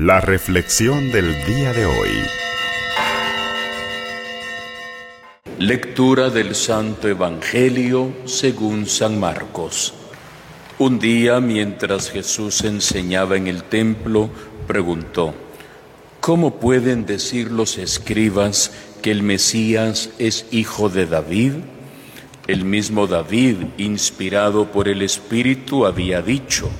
La reflexión del día de hoy. Lectura del Santo Evangelio según San Marcos. Un día, mientras Jesús enseñaba en el templo, preguntó, ¿cómo pueden decir los escribas que el Mesías es hijo de David? El mismo David, inspirado por el Espíritu, había dicho,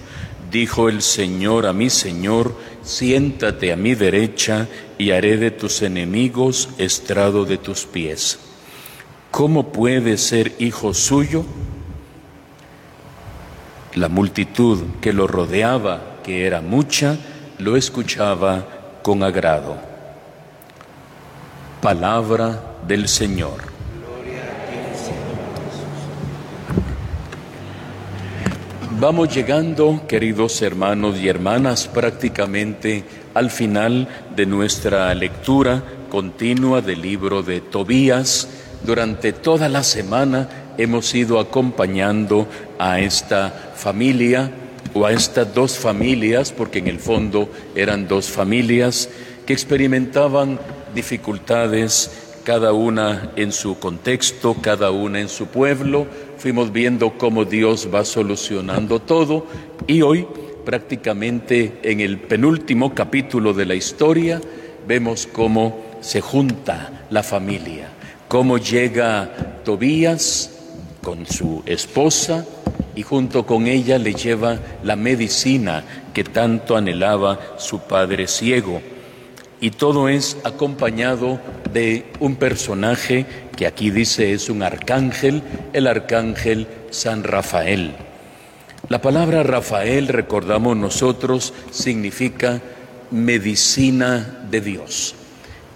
dijo el Señor a mi Señor, siéntate a mi derecha y haré de tus enemigos estrado de tus pies. ¿Cómo puede ser hijo suyo? La multitud que lo rodeaba, que era mucha, lo escuchaba con agrado. Palabra del Señor. Vamos llegando, queridos hermanos y hermanas, prácticamente al final de nuestra lectura continua del libro de Tobías. Durante toda la semana hemos ido acompañando a esta familia o a estas dos familias, porque en el fondo eran dos familias que experimentaban dificultades, cada una en su contexto, cada una en su pueblo, fuimos viendo cómo Dios va solucionando todo y hoy prácticamente en el penúltimo capítulo de la historia vemos cómo se junta la familia, cómo llega Tobías con su esposa y junto con ella le lleva la medicina que tanto anhelaba su padre ciego. Y todo es acompañado de un personaje que aquí dice es un arcángel, el arcángel San Rafael. La palabra Rafael, recordamos nosotros, significa medicina de Dios.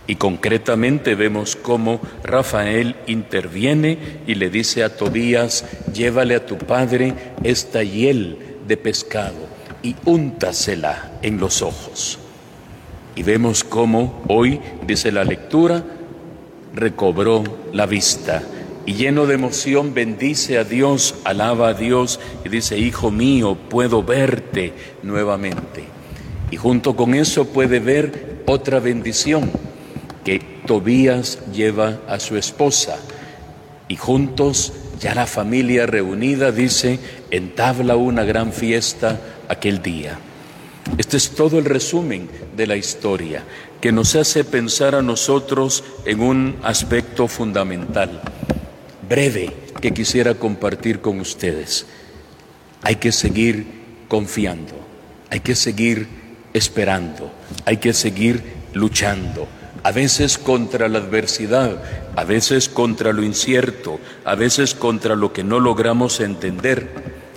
Y concretamente vemos cómo Rafael interviene y le dice a Tobías, llévale a tu padre esta hiel de pescado y úntasela en los ojos. Y vemos cómo hoy, dice la lectura, recobró la vista y lleno de emoción bendice a Dios, alaba a Dios y dice, Hijo mío, puedo verte nuevamente. Y junto con eso puede ver otra bendición que Tobías lleva a su esposa. Y juntos, ya la familia reunida, dice, entabla una gran fiesta aquel día. Este es todo el resumen de la historia que nos hace pensar a nosotros en un aspecto fundamental, breve, que quisiera compartir con ustedes. Hay que seguir confiando, hay que seguir esperando, hay que seguir luchando, a veces contra la adversidad, a veces contra lo incierto, a veces contra lo que no logramos entender.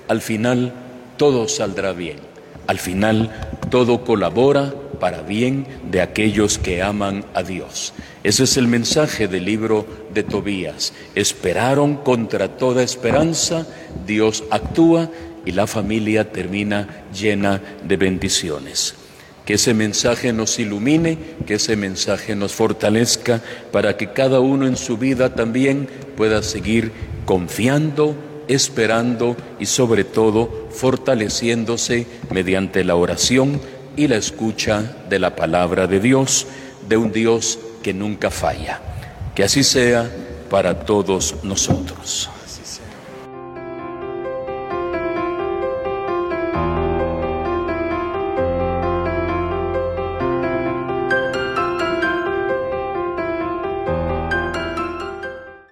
Al final todo saldrá bien. Al final, todo colabora para bien de aquellos que aman a Dios. Ese es el mensaje del libro de Tobías. Esperaron contra toda esperanza, Dios actúa y la familia termina llena de bendiciones. Que ese mensaje nos ilumine, que ese mensaje nos fortalezca para que cada uno en su vida también pueda seguir confiando, esperando y sobre todo fortaleciéndose mediante la oración y la escucha de la palabra de Dios, de un Dios que nunca falla. Que así sea para todos nosotros.